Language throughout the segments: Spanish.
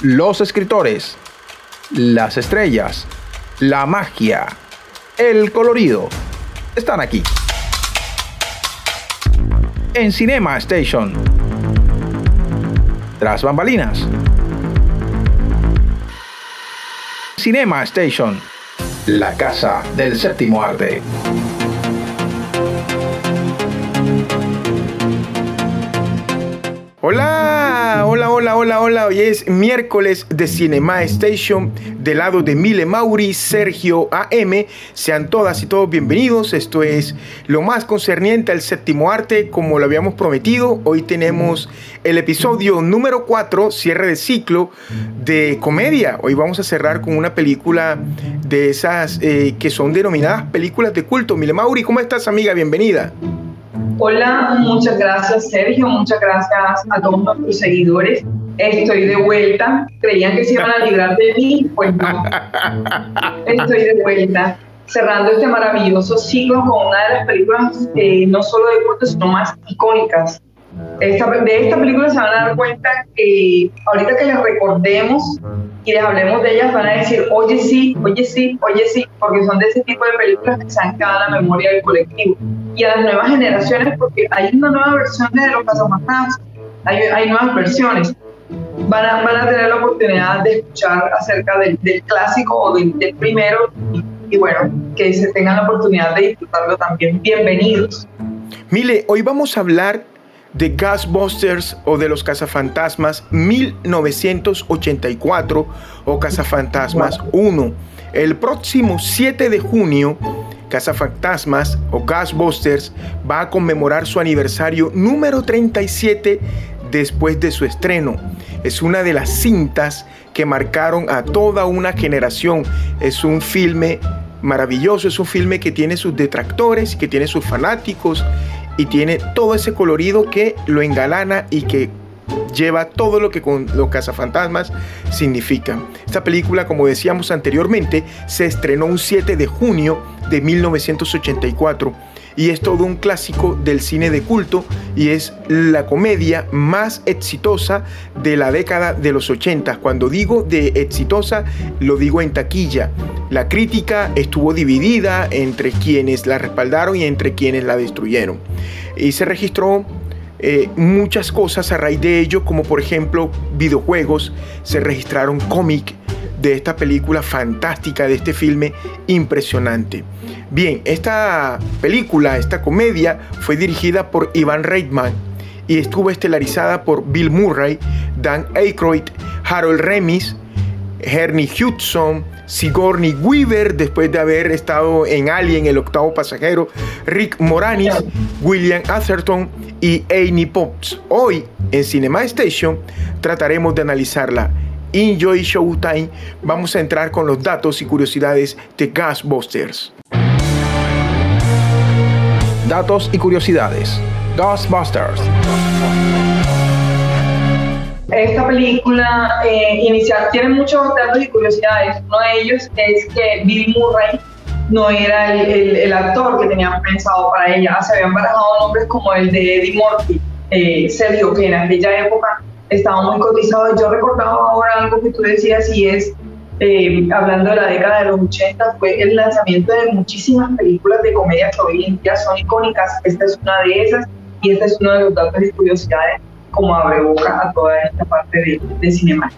los escritores, las estrellas, la magia, el colorido, están aquí. En Cinema Station. Tras bambalinas. Cinema Station. La casa del séptimo arte. Hola, hola, hola. Hoy es miércoles de Cinema Station del lado de Mile Mauri, Sergio AM. Sean todas y todos bienvenidos. Esto es lo más concerniente al séptimo arte, como lo habíamos prometido. Hoy tenemos el episodio número 4, cierre de ciclo de comedia. Hoy vamos a cerrar con una película de esas eh, que son denominadas películas de culto. Mile Mauri, ¿cómo estás, amiga? Bienvenida. Hola, muchas gracias Sergio, muchas gracias a todos nuestros seguidores. Estoy de vuelta. Creían que se iban a librar de mí, pues no. Estoy de vuelta, cerrando este maravilloso ciclo con una de las películas eh, no solo de culto, sino más icónicas. de esta película se van a dar cuenta que ahorita que les recordemos y les hablemos de ellas, van a decir, oye sí, oye sí, oye sí, porque son de ese tipo de películas que se han quedado en la memoria del colectivo y a las nuevas generaciones, porque hay una nueva versión de Los Cazafantasmas, hay, hay nuevas versiones. Van a, van a tener la oportunidad de escuchar acerca del, clásico o del, primero y, bueno, que se tengan la oportunidad de disfrutarlo también. Bienvenidos. Mile, hoy vamos a hablar de Ghostbusters o de los cazafantasmas 1984 o cazafantasmas 1. El próximo 7 de junio Fantasmas o Ghostbusters va a conmemorar su aniversario número 37 después de su estreno. Es una de las cintas que marcaron a toda una generación. Es un filme maravilloso, es un filme que tiene sus detractores, que tiene sus fanáticos y tiene todo ese colorido que lo engalana y que lleva todo lo que con los cazafantasmas significa. Esta película, como decíamos anteriormente, se estrenó un 7 de junio de 1984 y es todo un clásico del cine de culto y es la comedia más exitosa de la década de los 80. Cuando digo de exitosa, lo digo en taquilla. La crítica estuvo dividida entre quienes la respaldaron y entre quienes la destruyeron. Y se registró eh, muchas cosas a raíz de ello, como por ejemplo videojuegos, se registraron cómic de esta película fantástica, de este filme impresionante. Bien, esta película, esta comedia, fue dirigida por Ivan Reitman y estuvo estelarizada por Bill Murray, Dan Aykroyd, Harold Remis, Ernie Hudson, Sigourney Weaver, después de haber estado en Alien, el octavo pasajero, Rick Moranis, William Atherton y Amy Pops. Hoy en Cinema Station trataremos de analizarla. Enjoy Showtime, vamos a entrar con los datos y curiosidades de Ghostbusters. Datos y curiosidades. Ghostbusters. Esta película eh, inicial tiene muchos datos y curiosidades. Uno de ellos es que Bill Murray no era el, actor que tenían pensado para ella. Se habían barajado nombres como el de Eddie Murphy, eh, Sergio, que en aquella época estaba muy cotizado. Yo recordaba ahora algo que tú decías y es, eh, hablando de la década de los 80, fue el lanzamiento de muchísimas películas de comedia que hoy en día son icónicas. Esta es una de esas y este es uno de los datos y curiosidades como abre boca a toda esta parte de, de Cinema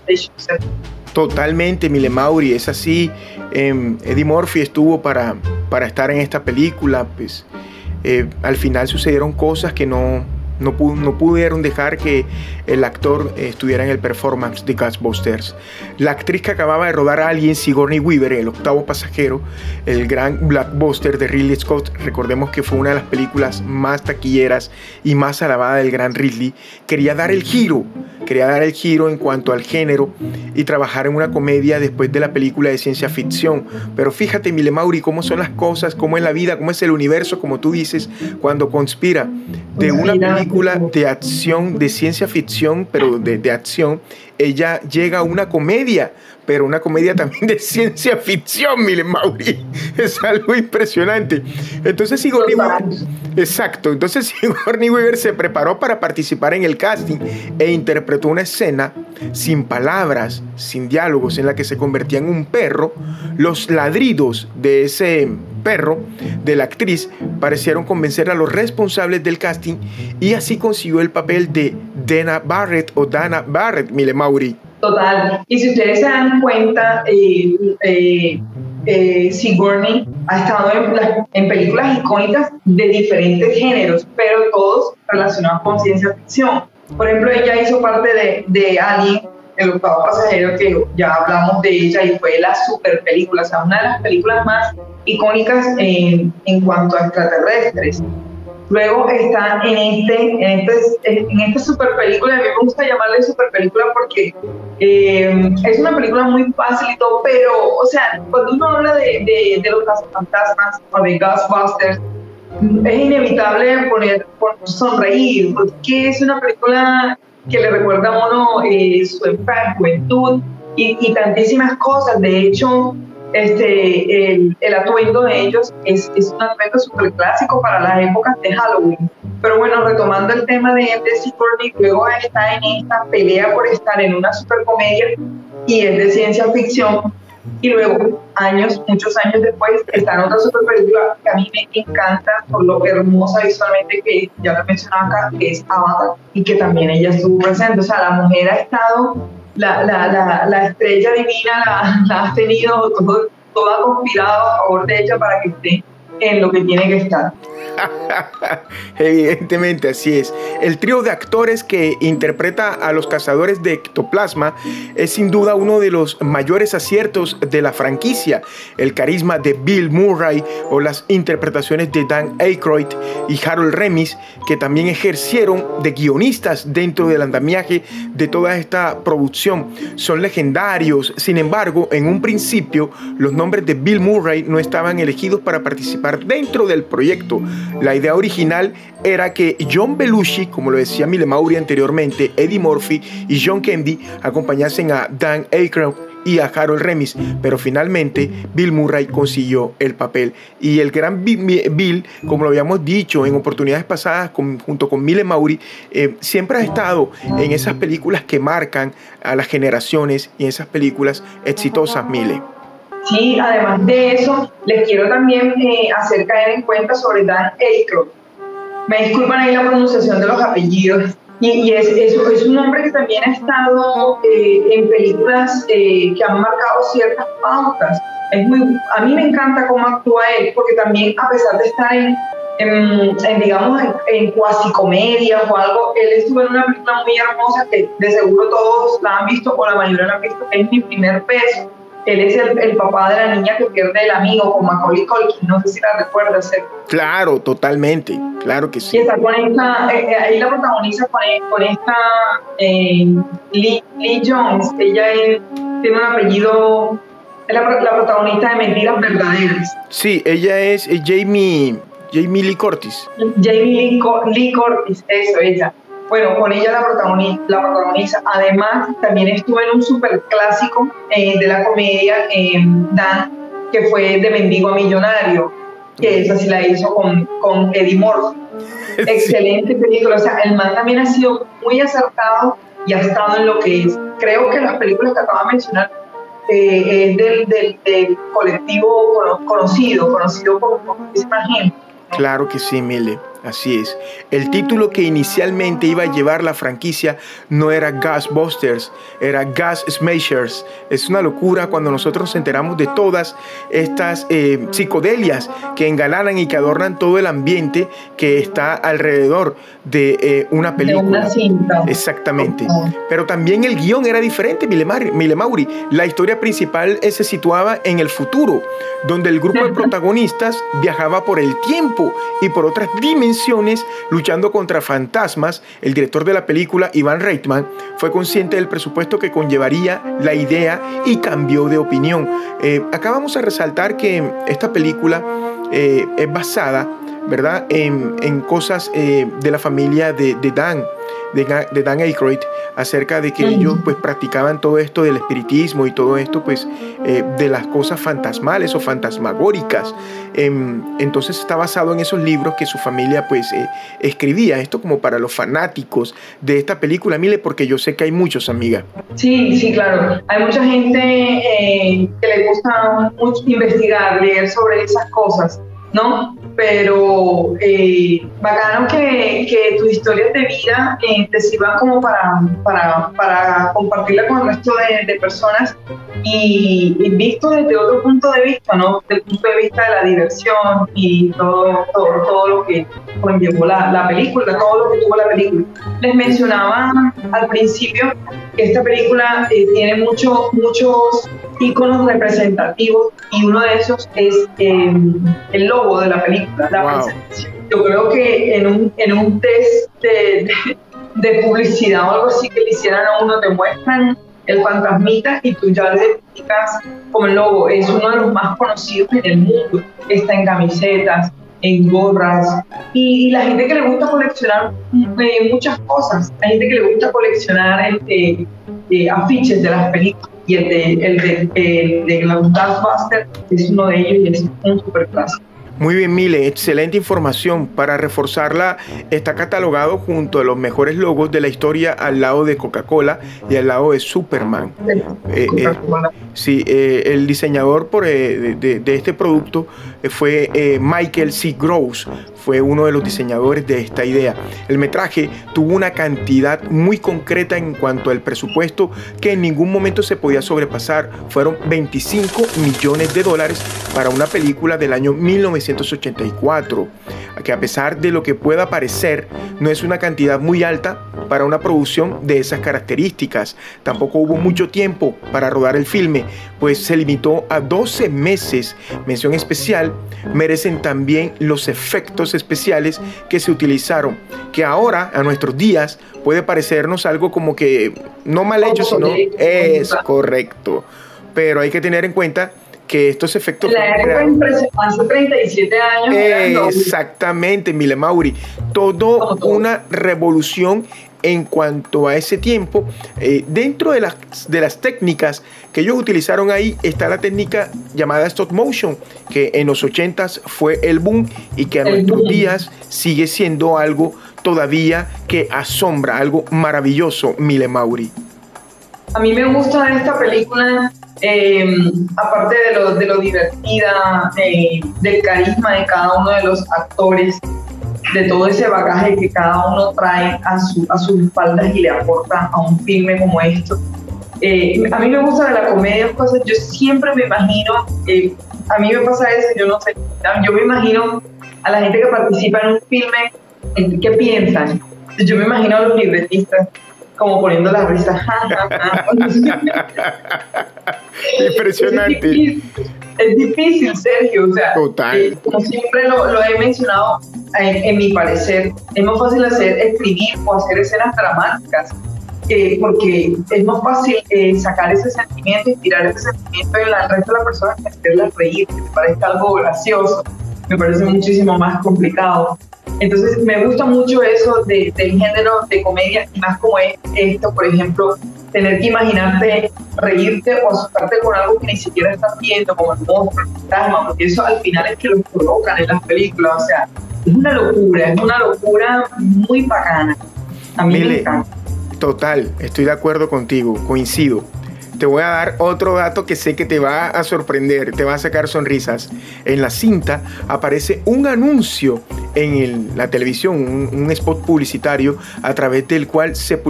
Totalmente, Mile Mauri, es así. Em, Eddie Murphy estuvo para, para estar en esta película, pues eh, al final sucedieron cosas que no, no, pudieron dejar que el actor estuviera en el performance de Ghostbusters. La actriz que acababa de rodar a alguien, Sigourney Weaver, el octavo pasajero, el gran blockbuster de Ridley Scott, recordemos que fue una de las películas más taquilleras y más alabadas del gran Ridley, quería dar el giro quería dar el giro en cuanto al género y trabajar en una comedia después de la película de ciencia ficción. Pero fíjate, Mile Mauri, cómo son las cosas, cómo es la vida, cómo es el universo, como tú dices, cuando conspira de una película de acción, de ciencia ficción, pero de, de acción, ella llega a una comedia pero una comedia también de ciencia ficción, Mile Mauri. Es algo impresionante. Entonces Sigourney Weaver, exacto, entonces Sigourney Weaver se preparó para participar en el casting e interpretó una escena sin palabras, sin diálogos, en la que se convertía en un perro. Los ladridos de ese perro de la actriz parecieron convencer a los responsables del casting y así consiguió el papel de Dana Barrett o Dana Barrett, Mile Mauri. Total. Y si ustedes se dan cuenta, eh, eh, eh, Sigourney ha estado en, películas icónicas de diferentes géneros, pero todos relacionados con ciencia ficción. Por ejemplo, ella hizo parte de, de Alien, el octavo pasajero, que ya hablamos de ella y fue la super película, o sea, una de las películas más icónicas en, en cuanto a extraterrestres. Luego está en este, en este, en esta super película, a mí me gusta llamarle super película porque eh, es una película muy fácil y todo, pero, o sea, cuando uno habla de, de, de los fantasmas o de Ghostbusters, es inevitable poner, sonreír, porque es una película que le recuerda a uno eh, su juventud y, y tantísimas cosas. De hecho, este, el, el, atuendo de ellos es, es un atuendo súper clásico para las épocas de Halloween. Pero bueno, retomando el tema de, de Sigourney, luego está en esta pelea por estar en una supercomedia y es de ciencia ficción. Y luego, años, muchos años después, está en otra super película que a mí me encanta por lo hermosa visualmente que ya lo mencionaba acá, que es Avatar, y que también ella estuvo presente. O sea, la mujer ha estado la, la, la, la estrella divina la, has tenido todo, toda conspirado a favor de ella para que esté en lo que tiene que estar. Evidentemente, así es. El trío de actores que interpreta a los cazadores de ectoplasma es sin duda uno de los mayores aciertos de la franquicia. El carisma de Bill Murray o las interpretaciones de Dan Aykroyd y Harold Remis, que también ejercieron de guionistas dentro del andamiaje de toda esta producción, son legendarios. Sin embargo, en un principio, los nombres de Bill Murray no estaban elegidos para participar dentro del proyecto. La idea original era que John Belushi, como lo decía Mile Mauri anteriormente, Eddie Murphy y John Candy acompañasen a Dan Aykroyd y a Harold Remis, pero finalmente Bill Murray consiguió el papel. Y el gran Bill, como lo habíamos dicho en oportunidades pasadas junto con Mile Mauri, eh, siempre ha estado en esas películas que marcan a las generaciones y en esas películas exitosas, Mile. Sí, además de eso, les quiero también eh, hacer caer en cuenta sobre Dan Aykroyd. Me disculpan ahí la pronunciación de los apellidos. Y, es, es, un hombre que también ha estado eh, en películas eh, que han marcado ciertas pautas. Es muy, a mí me encanta cómo actúa él, porque también a pesar de estar en, en, digamos, en, en cuasi comedias o algo, él estuvo en una película muy hermosa que de seguro todos la han visto o la mayoría la han visto, que es Mi Primer Beso él es el, papá de la niña que pierde el amigo con Macaulay Culkin, no sé si la recuerdas. Claro, totalmente, claro que sí. Y está con esta, eh, eh, ahí la protagoniza con, esta eh, Lee, Jones, ella tiene un apellido, es la, protagonista de Mentiras Verdaderas. Sí, ella es Jamie, Jamie Lee Curtis. Jamie Lee, Lee Curtis, eso, ella. Bueno, con ella la protagoniza. La protagoniza. Además, también estuvo en un super clásico eh, de la comedia, eh, Dan, que fue de Mendigo a Millonario, que esa sí la hizo con, con Eddie Murphy. Excelente película. O sea, el man también ha sido muy acertado y ha estado en lo que es. Creo que las películas que acabo de mencionar eh, es del, del, colectivo conocido, conocido por muchísima gente. Claro que sí, Mile. Así es. El título que inicialmente iba a llevar la franquicia no era Gasbusters, era Gas Smashers. Es una locura cuando nosotros nos enteramos de todas estas eh, psicodelias que engalanan y que adornan todo el ambiente que está alrededor de eh, una película. Exactamente. Pero también el guion era diferente, Mile Mauri. La historia principal eh, se situaba en el futuro, donde el grupo de protagonistas viajaba por el tiempo y por otras dimensiones luchando contra fantasmas, el director de la película, Iván Reitman, fue consciente del presupuesto que conllevaría la idea y cambió de opinión. Eh, acá vamos a resaltar que esta película eh, es basada ¿verdad? En, cosas eh, de la familia de, Dan, de, Dan Aykroyd, acerca de que ellos pues practicaban todo esto del espiritismo y todo esto pues eh, de las cosas fantasmales o fantasmagóricas. Em, entonces está basado en esos libros que su familia pues eh, escribía. Esto como para los fanáticos de esta película, Mile, porque yo sé que hay muchos, amiga. Sí, sí, claro. Hay mucha gente que le gusta mucho investigar, leer sobre esas cosas. ¿No? Pero eh, bacano que, que, tus historias de vida eh, te sirvan como para, para, para, compartirla con el resto de, personas y, visto desde otro punto de vista, ¿no? Desde el punto de vista de la diversión y todo, todo, todo lo que conllevó la, la película, todo lo que tuvo la película. Les mencionaba al principio que esta película eh, tiene mucho, muchos íconos representativos y uno de esos es em, el logo de la película, la Yo creo que en un, en un test de, de, publicidad o algo así que le hicieran a uno, te muestran el fantasmita y tú ya lo identificas como el logo. Es uno de los más conocidos en el mundo. Está en camisetas, en gorras. Y, la gente que le gusta coleccionar eh, muchas cosas. Hay gente que le gusta coleccionar este, eh, afiches de las películas y el de, el de, de, Ghostbusters es uno de ellos y es un super clásico. Muy bien, Mile, excelente información. Para reforzarla, está catalogado junto a los mejores logos de la historia al lado de Coca-Cola y al lado de Superman. Eh, eh, sí, eh, el diseñador por, de, este producto fue Michael C. Gross, fue uno de los diseñadores de esta idea. El metraje tuvo una cantidad muy concreta en cuanto al presupuesto que en ningún momento se podía sobrepasar. Fueron 25 millones de dólares para una película del año 1984, que a pesar de lo que pueda parecer, no es una cantidad muy alta para una producción de esas características. Tampoco hubo mucho tiempo para rodar el filme, pues se limitó a 12 meses. Mención especial merecen también los efectos especiales que se utilizaron, que ahora, a nuestros días, puede parecernos algo como que no mal hecho, sino es correcto. Pero hay que tener en cuenta que estos efectos... La hace 37 años. Exactamente, Mile Mauri. Todo una revolución en cuanto a ese tiempo. Eh, dentro de las, de las técnicas que ellos utilizaron ahí está la técnica llamada stop motion, que en los 80s fue el boom y que a nuestros días sigue siendo algo todavía que asombra, algo maravilloso, Mile Mauri. A mí me gusta esta película, eh, aparte de lo, de lo divertida, eh, del carisma de cada uno de los actores, de todo ese bagaje que cada uno trae a, su, a sus espaldas y le aporta a un filme como esto. Eh, a mí me gusta de la comedia cosas, yo siempre me imagino, eh, a mí me pasa eso, yo no sé, yo me imagino a la gente que participa en un filme, ¿qué piensan? Yo me imagino a los libretistas como poniendo la risa. Impresionante. Es difícil, Sergio. O sea, eh, como siempre lo, he mencionado, en, mi parecer, es más fácil hacer escribir o hacer escenas dramáticas. Eh, porque es más fácil eh, sacar ese sentimiento, inspirar ese sentimiento en la resto de la persona que hacerla reír, que te parezca algo gracioso. Me parece muchísimo más complicado. Entonces me gusta mucho eso de, del género de comedia y más como es esto, por ejemplo, tener que imaginarte reírte o asustarte con algo que ni siquiera estás viendo, como el monstruo, el fantasma, porque eso al final es que lo colocan en las películas, o sea, es una locura, es una locura muy bacana. A mí me encanta. Total, estoy de acuerdo contigo, coincido te voy a dar otro dato que sé que te va a sorprender, te va a sacar sonrisas. En la cinta aparece un anuncio en la televisión, un, spot publicitario a través del cual se,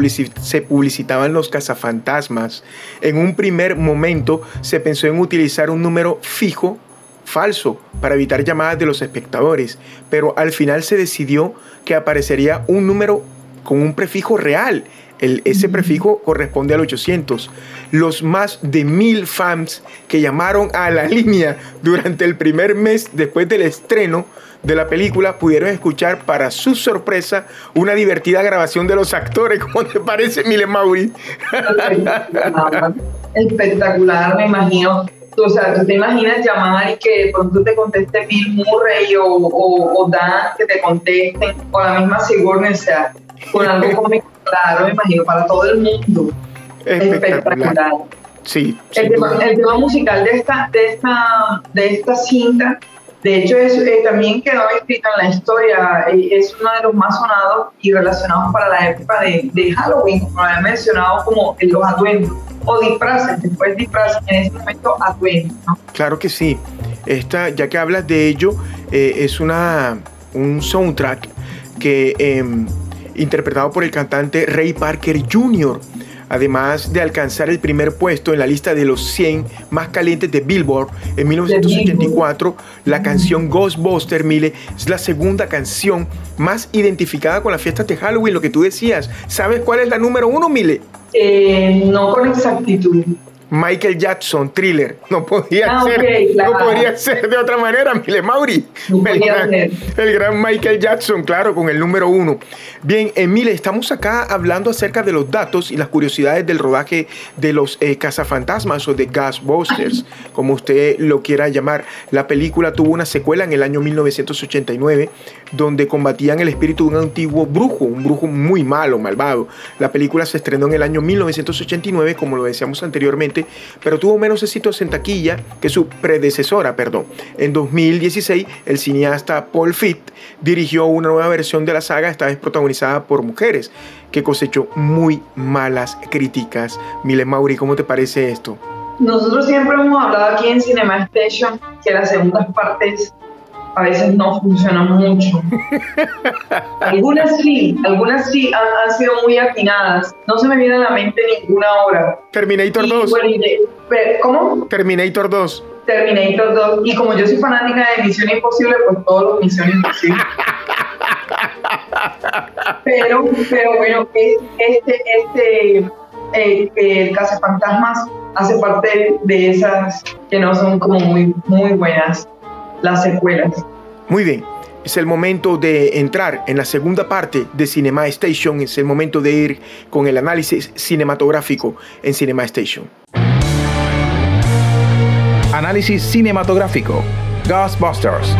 se publicitaban los cazafantasmas. En un primer momento se pensó en utilizar un número fijo falso para evitar llamadas de los espectadores, pero al final se decidió que aparecería un número con un prefijo real ese prefijo corresponde al 800. Los más de mil fans que llamaron a la línea durante el primer mes después del estreno de la película, pudieron escuchar para su sorpresa una divertida grabación de los actores. ¿Cómo te parece, Mile Mauri? Espectacular, me imagino. O sea, tú te imaginas llamar y que de pronto te conteste Bill Murray o, o, Dan que te contesten, o la misma Sigourney, o sea, con algo cómico, claro, me imagino, para todo el mundo. Espectacular. Sí. El tema, el tema, musical de esta, de esta, de esta cinta, de hecho, es, eh, también quedó escrito en la historia, eh, es uno de los más sonados y relacionados para la época de, de Halloween, como había mencionado, como los atuendos o disfraces, después disfraces, en ese momento atuendos. ¿no? Claro que sí. Esta, ya que hablas de ello, eh, es una, un soundtrack que em, interpretado por el cantante Ray Parker Jr además de alcanzar el primer puesto en la lista de los 100 más calientes de Billboard en 1984, la canción Ghostbuster Mile es la segunda canción más identificada con las fiestas de Halloween, lo que tú decías. ¿Sabes cuál es la número uno, Mile? Eh, no con exactitud. Michael Jackson, thriller. No podía ah, ser, no podría ser de otra manera, Mile Mauri. el, gran, Michael Jackson, claro, con el número uno. Bien, Emile, estamos acá hablando acerca de los datos y las curiosidades del rodaje de los eh, cazafantasmas o de Ghostbusters, como usted lo quiera llamar. La película tuvo una secuela en el año 1989, donde combatían el espíritu de un antiguo brujo, un brujo muy malo, malvado. La película se estrenó en el año 1989, como lo decíamos anteriormente pero tuvo menos éxitos en taquilla que su predecesora, perdón. En 2016, el cineasta Paul Fitt dirigió una nueva versión de la saga, esta vez protagonizada por mujeres, que cosechó muy malas críticas. Mile Mauri, ¿cómo te parece esto? Nosotros siempre hemos hablado aquí en Cinema Station que las segundas partes a veces no funcionan mucho. algunas sí, algunas sí han, sido muy afinadas. No se me viene a la mente ninguna obra. Terminator 2. ¿Cómo? Terminator 2. Terminator 2. Y como yo soy fanática de Misión Imposible, pues todos los Misión Imposible. pero, pero bueno, este, este, eh, el Fantasmas hace parte de esas que no son como muy, muy buenas las secuelas. Muy bien. Es el momento de entrar en la segunda parte de Cinema Station. Es el momento de ir con el análisis cinematográfico en Cinema Station. Análisis cinematográfico. Ghostbusters.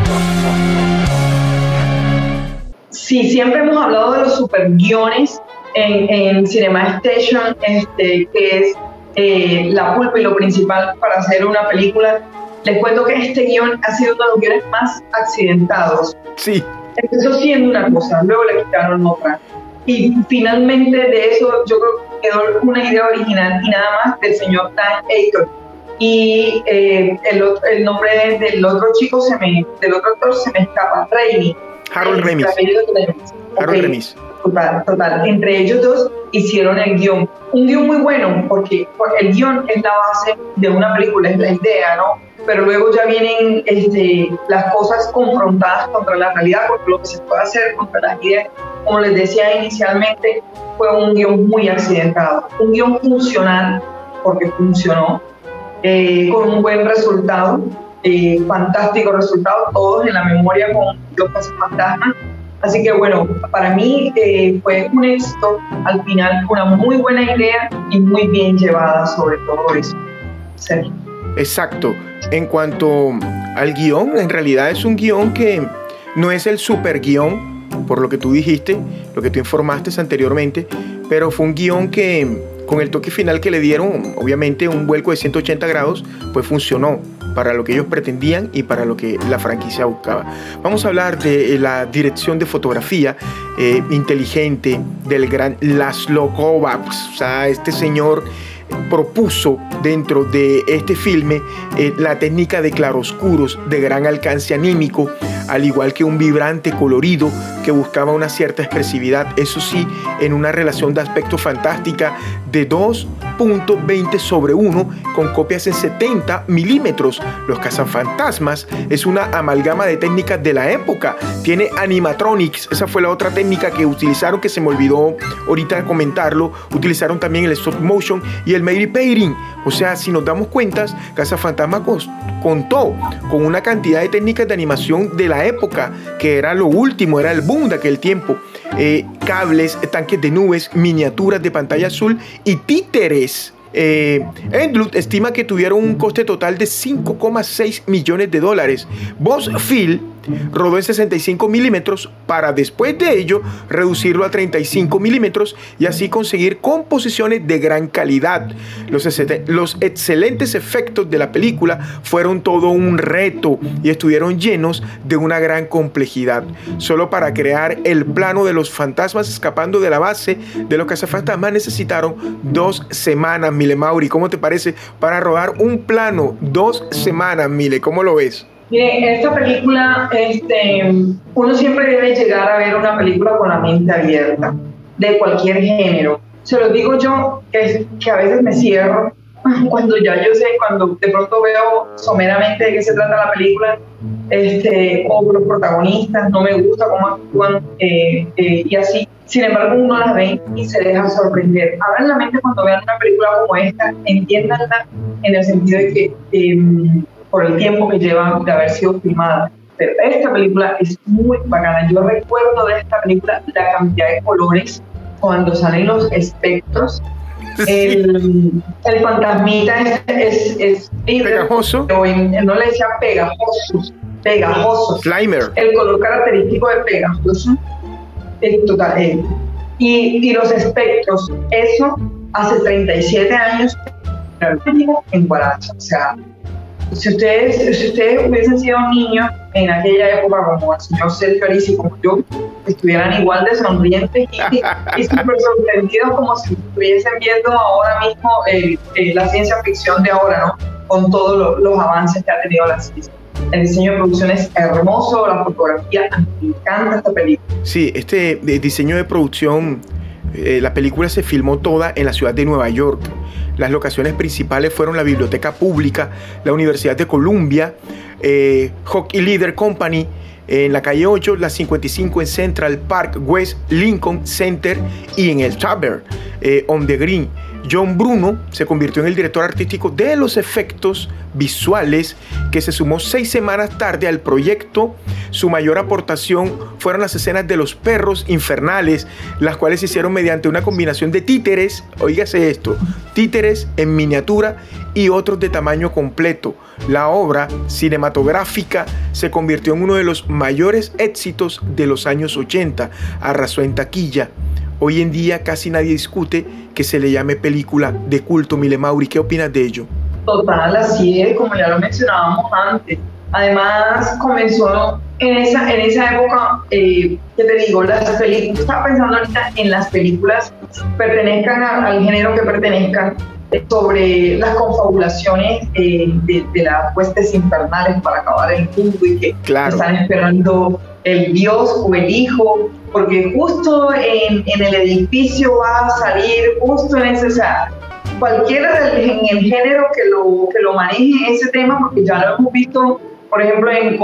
Sí, siempre hemos hablado de los super guiones en, en Cinema Station, este, que es eh, la pulpa y lo principal para hacer una película les cuento que este guion ha sido uno de los guiones más accidentados. Sí. Empezó siendo una cosa, luego le quitaron otra. Y finalmente de eso yo creo que quedó una idea original y nada más del señor Dan Aitor. Y eh, el, el, nombre del otro chico, se me, del otro actor se me escapa, Raimi. Harold Remis. Harold Remis. Total, total. Entre ellos dos hicieron el guion. Un guion muy bueno porque el guion es la base de una película, es la idea, ¿no? pero luego ya vienen este, las cosas confrontadas contra la realidad, porque lo que se puede hacer contra las ideas, como les decía inicialmente, fue un guion muy accidentado, un guion funcional, porque funcionó, eh, con un buen resultado, eh, fantástico resultado, todos en la memoria con los fantasmas. Así que bueno, para mí eh, fue un éxito, al final una muy buena idea y muy bien llevada sobre todo eso. Exacto. En cuanto al guion, en realidad es un guion que no es el super guion, por lo que tú dijiste, lo que tú informaste anteriormente, pero fue un guion que con el toque final que le dieron, obviamente un vuelco de 180 grados, pues funcionó para lo que ellos pretendían y para lo que la franquicia buscaba. Vamos a hablar de la dirección de fotografía eh, inteligente del gran Laszlo Kovacs, o sea, este señor propuso dentro de este filme eh, la técnica de claroscuros de gran alcance anímico, al igual que un vibrante colorido que buscaba una cierta expresividad, eso sí, en una relación de aspecto fantástica de 2.20 sobre 1 con copias en 70 milímetros. Los cazafantasmas es una amalgama de técnicas de la época. Tiene animatronics, esa fue la otra técnica que utilizaron que se me olvidó ahorita comentarlo. Utilizaron también el stop motion y el made painting. O sea, si nos damos cuenta, Cazafantasmas contó con una cantidad de técnicas de animación de la época, que era lo último, era el boom de aquel tiempo. Eh, cables, tanques de nubes, miniaturas de pantalla azul y títeres. Eh, estima que tuvieron un coste total de 5,6 millones de dólares. Boss Phil rodó en 65 milímetros para después de ello reducirlo a 35 milímetros y así conseguir composiciones de gran calidad. Los, excelentes efectos de la película fueron todo un reto y estuvieron llenos de una gran complejidad. Solo para crear el plano de los fantasmas escapando de la base de los cazafantasmas necesitaron dos semanas, Mile Mauri. ¿Cómo te parece? Para rodar un plano, dos semanas, Mile. ¿Cómo lo ves? Mire, esta película, este, uno siempre debe llegar a ver una película con la mente abierta, de cualquier género. Se lo digo yo, que, que a veces me cierro cuando ya yo sé, cuando de pronto veo someramente de qué se trata la película, este, o los protagonistas, no me gusta cómo actúan eh, eh, y así. Sin embargo, uno las ve y se deja sorprender. Abran la mente cuando vean una película como esta, entiéndanla en el sentido de que em, por el tiempo que llevan de haber sido filmada. Pero esta película es muy bacana. Yo recuerdo de esta película la cantidad de colores cuando salen los espectros. El, el, fantasmita es, es, pegajoso. No le decía pegajoso, pegajoso. Slimer. El color característico de pegajoso. El total. y, y los espectros, eso hace 37 años en Guaracha. O sea, si ustedes, si ustedes hubiesen sido niños en aquella época, como el señor Sergio Alice y como yo, estuvieran igual de sonrientes y, súper sorprendidos como si estuviesen viendo ahora mismo eh, eh, la ciencia ficción de ahora, ¿no? Con todos los avances que ha tenido la ciencia. El diseño de producción es hermoso, la fotografía, me encanta esta película. Sí, este diseño de producción, eh, la película se filmó toda en la ciudad de Nueva York. Las locaciones principales fueron la Biblioteca Pública, la Universidad de Columbia, eh, Hockey Leader Company, en la calle 8, la 55 en Central Park West Lincoln Center y en el Tavern eh, on the Green. John Bruno se convirtió en el director artístico de los efectos visuales que se sumó seis semanas tarde al proyecto. Su mayor aportación fueron las escenas de los perros infernales, las cuales se hicieron mediante una combinación de títeres, oígase esto, títeres en miniatura y otros de tamaño completo. La obra cinematográfica se convirtió en uno de los mayores éxitos de los años 80, arrasó en taquilla. Hoy en día casi nadie discute que se le llame película de culto. Mile Mauri, ¿qué opinas de ello? Total, así es, como ya lo mencionábamos antes. Además, comenzó en esa, en esa época, eh, ¿qué te digo? Las películas, estaba pensando ahorita en las películas, pertenezcan al género que pertenezcan, sobre las confabulaciones eh, de, las huestes infernales para acabar el mundo y que están esperando el Dios o el Hijo, porque justo en, en, el edificio va a salir, justo en ese, o sea, cualquiera en el género que lo, que lo maneje ese tema, porque ya lo hemos visto, por ejemplo, en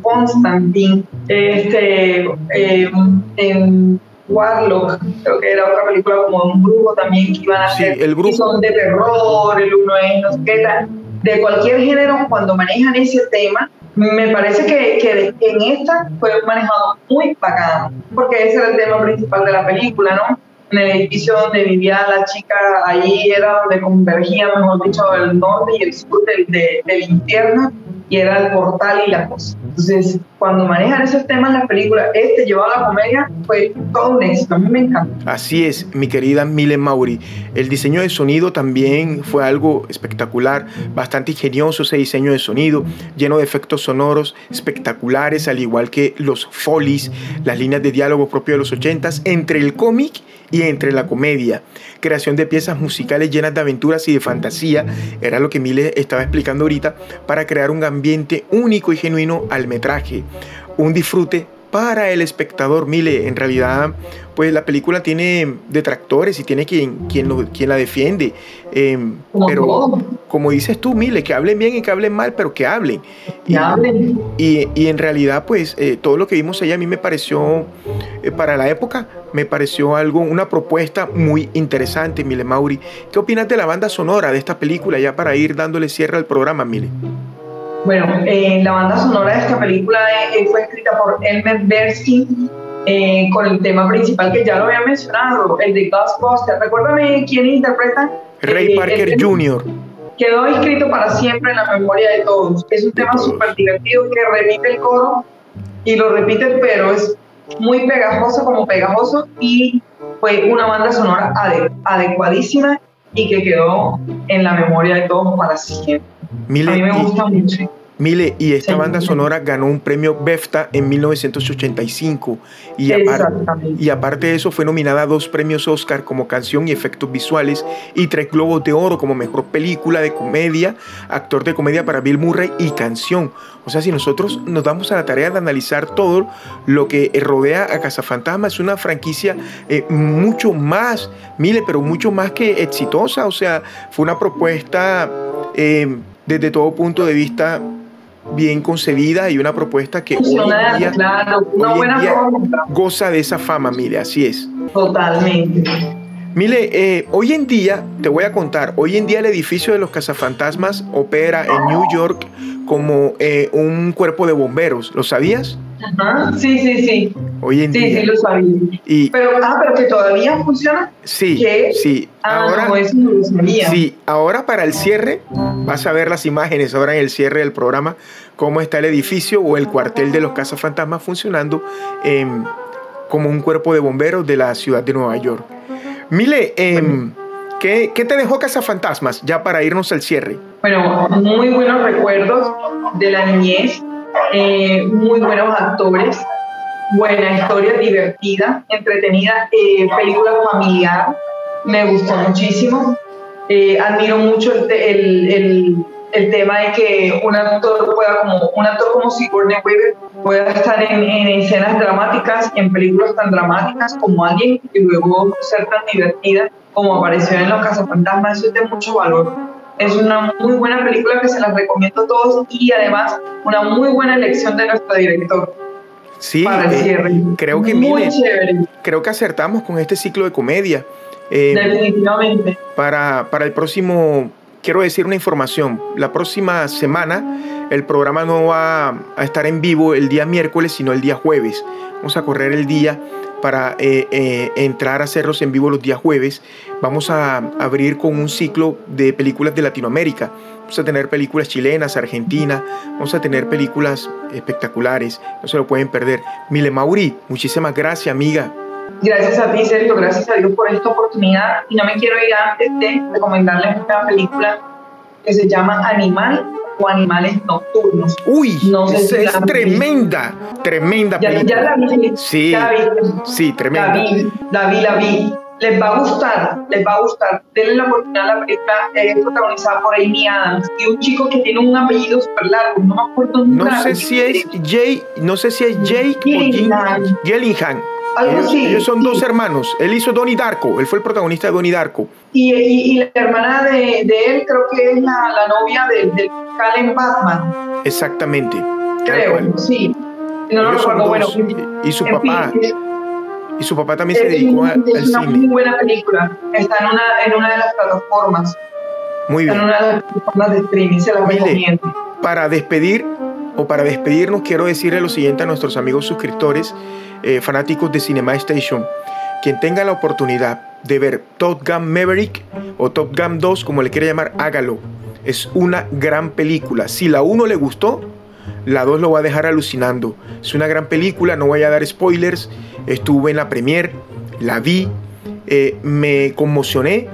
Constantine, este, eh, en Warlock, creo que era otra película como un grupo también que iban a hacer, el grupo. son de terror, el uno es no sé qué tal. De cualquier género, cuando manejan ese tema, me parece que, que en esta fue manejado muy bacán, porque ese era el tema principal de la película, ¿no? En el edificio donde vivía la chica, ahí era donde convergía, mejor dicho, el norte y el sur del, del infierno, y era el portal y la cosa. Entonces, cuando manejan esos temas en la película, este llevado a la comedia, fue todo un éxito. A mí me encanta. Así es, mi querida Mile Mauri. El diseño de sonido también fue algo espectacular, bastante ingenioso ese diseño de sonido, lleno de efectos sonoros espectaculares, al igual que los folies, las líneas de diálogo propios de los 80s, entre el cómic y entre la comedia. Creación de piezas musicales llenas de aventuras y de fantasía, era lo que Mile estaba explicando ahorita, para crear un ambiente único y genuino al metraje. Un disfrute para el espectador. Mire, en realidad, pues la película tiene detractores y tiene quien, quien, lo, quien la defiende. Em, pero como dices tú, Mile, que hablen bien y que hablen mal, pero que hablen. y. Y, y, en realidad, pues eh, todo lo que vimos allá a mí me pareció, eh, para la época, me pareció algo, una propuesta muy interesante, Mile Mauri. ¿Qué opinas de la banda sonora de esta película, ya para ir dándole cierre al programa, Mile? Bueno, eh, la banda sonora de esta película eh, fue escrita por Elmer Bersky eh, con el tema principal que ya lo había mencionado, el de Ghostbusters. Recuérdame quién interpreta. Ray Parker Jr. Quedó escrito para siempre en la memoria de todos. Es un tema súper divertido que repite el coro y lo repite, pero es muy pegajoso como pegajoso y fue una banda sonora adecuadísima y que quedó en la memoria de todos para siempre. Mile, a mí me gusta mucho. Mile, y esta banda sonora ganó un premio BEFTA en 1985 y, y aparte de eso fue nominada a dos premios Oscar como canción y efectos visuales y tres globos de oro como mejor película de comedia, actor de comedia para Bill Murray y canción. O sea, si nosotros nos damos a la tarea de analizar todo lo que rodea a Cazafantasma, es una franquicia eh, mucho más, Mile, pero mucho más que exitosa. O sea, fue una propuesta... Eh, desde todo punto de vista bien concebida y una propuesta que hoy en día, goza de esa fama, mire, así es. Totalmente. Mire, eh, hoy en día, te voy a contar, hoy en día el edificio de los cazafantasmas opera en New York como eh, un cuerpo de bomberos, ¿lo sabías? Ajá, sí, sí, sí. Hoy en sí, día. Sí, lo sabía. Y, pero, ah, pero que todavía funciona. Sí, sí. Ah, ahora, no, eso no lo sabía. Sí, ahora para el cierre, vas a ver las imágenes ahora en el cierre del programa, cómo está el edificio o el cuartel de los cazafantasmas funcionando eh, como un cuerpo de bomberos de la ciudad de Nueva York. Mile, eh, ¿qué, ¿qué, te dejó Cazafantasmas ya para irnos al cierre? Bueno, muy buenos recuerdos de la niñez, eh, muy buenos actores, buena historia, divertida, entretenida, eh, película familiar, me gustó muchísimo. Eh, admiro mucho el, el, el, tema de que un actor pueda, como un actor como Sigourney Weaver pueda estar en, en, escenas dramáticas, en películas tan dramáticas como alguien y luego ser tan divertida como apareció en Los Cazafantasmas, eso es de mucho valor. Es una muy buena película que se las recomiendo a todos y además una muy buena elección de nuestro director. Sí, eh, creo que muy mire, chévere. creo que acertamos con este ciclo de comedia. Eh, Definitivamente. Para, para el próximo, quiero decir una información. La próxima semana el programa no va a estar en vivo el día miércoles, sino el día jueves. Vamos a correr el día para eh, eh, entrar a hacerlos en vivo los días jueves. Vamos a abrir con un ciclo de películas de Latinoamérica. Vamos a tener películas chilenas, argentinas, vamos a tener películas espectaculares, no se lo pueden perder. Mile Mauri, muchísimas gracias, amiga. Gracias a ti, Sergio, gracias a Dios por esta oportunidad. Y no me quiero ir antes de recomendarles una película que se llama Animal o Animales Nocturnos. Uy, no sé si es tremenda, tremenda ya, la vi. Sí, la vi. sí, tremenda. La vi, la vi, la vi. Les va a gustar, les va a gustar. Denle la oportunidad a la película, es protagonizada por Amy Adams y un chico que tiene un apellido súper largo, no me acuerdo No sé si es Jay, no sé si es Jake Gillingham. o Gillingham. Algo Ellos, así, ellos son sí. dos hermanos. Él hizo Donnie Darko. Él fue el protagonista de Donnie Darko. Y, y, y la hermana de, de, él creo que es la, la novia del de Calen Batman. Exactamente. Creo, sí. No lo recuerdo. Bueno, y su papá. Fin, es, y su papá también se es, dedicó a, es al una cine. muy buena película. Está en una, en una de las plataformas. Muy bien. Está en una de las plataformas de streaming. Se Mire, recomiendo. Para despedir o para despedirnos, quiero decirle lo siguiente a nuestros amigos suscriptores, eh, fanáticos de Cinema Station. Quien tenga la oportunidad de ver Top Gun Maverick o Top Gun 2, como le quiera llamar, hágalo. Es una gran película. Si la 1 le gustó, la 2 lo va a dejar alucinando. Es una gran película, no voy a dar spoilers. Estuve en la premier, la vi, eh, me conmocioné,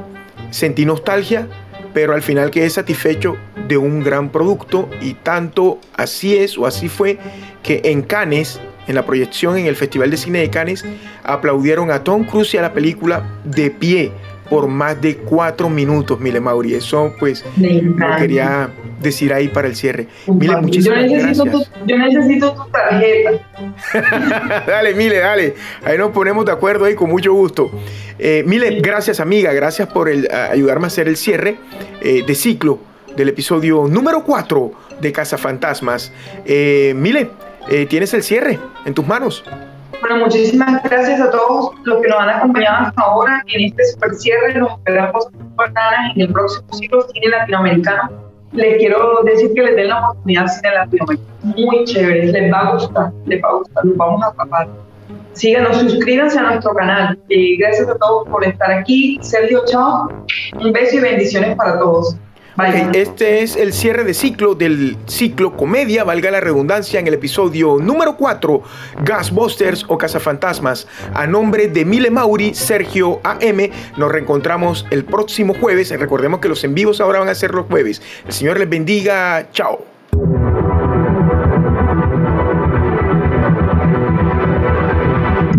sentí nostalgia, pero al final quedé satisfecho de un gran producto y tanto así es o así fue que en Cannes, en la proyección en el Festival de Cine de Cannes, aplaudieron a Tom Cruise y a la película de pie por más de cuatro minutos, Mile Mauri. Eso pues lo quería decir ahí para el cierre. Mile, muchísimas yo necesito gracias. Tu, yo necesito tu tarjeta. dale, Mile, dale. Ahí nos ponemos de acuerdo ahí con mucho gusto. Eh, Mile, gracias amiga, gracias por el, ayudarme a hacer el cierre eh, de ciclo del episodio número 4 de Casa Fantasmas. Eh, Mile, eh, tienes el cierre en tus manos. Bueno, muchísimas gracias a todos los que nos han acompañado hasta ahora en este super cierre. Nos esperamos en el próximo ciclo Cine Latinoamericano. Les quiero decir que les den la oportunidad de Cine Latinoamericano. Muy chévere, les va a gustar, les va a gustar, nos vamos a tapar. Síganos, suscríbanse a nuestro canal. Y gracias a todos por estar aquí. Sergio, chao. Un beso y bendiciones para todos. Este es el cierre de ciclo del ciclo comedia, valga la redundancia, en el episodio número 4, Gasbusters o Cazafantasmas. A nombre de Mile Mauri, Sergio AM, nos reencontramos el próximo jueves. Recordemos que los en vivos ahora van a ser los jueves. El Señor les bendiga. Chao.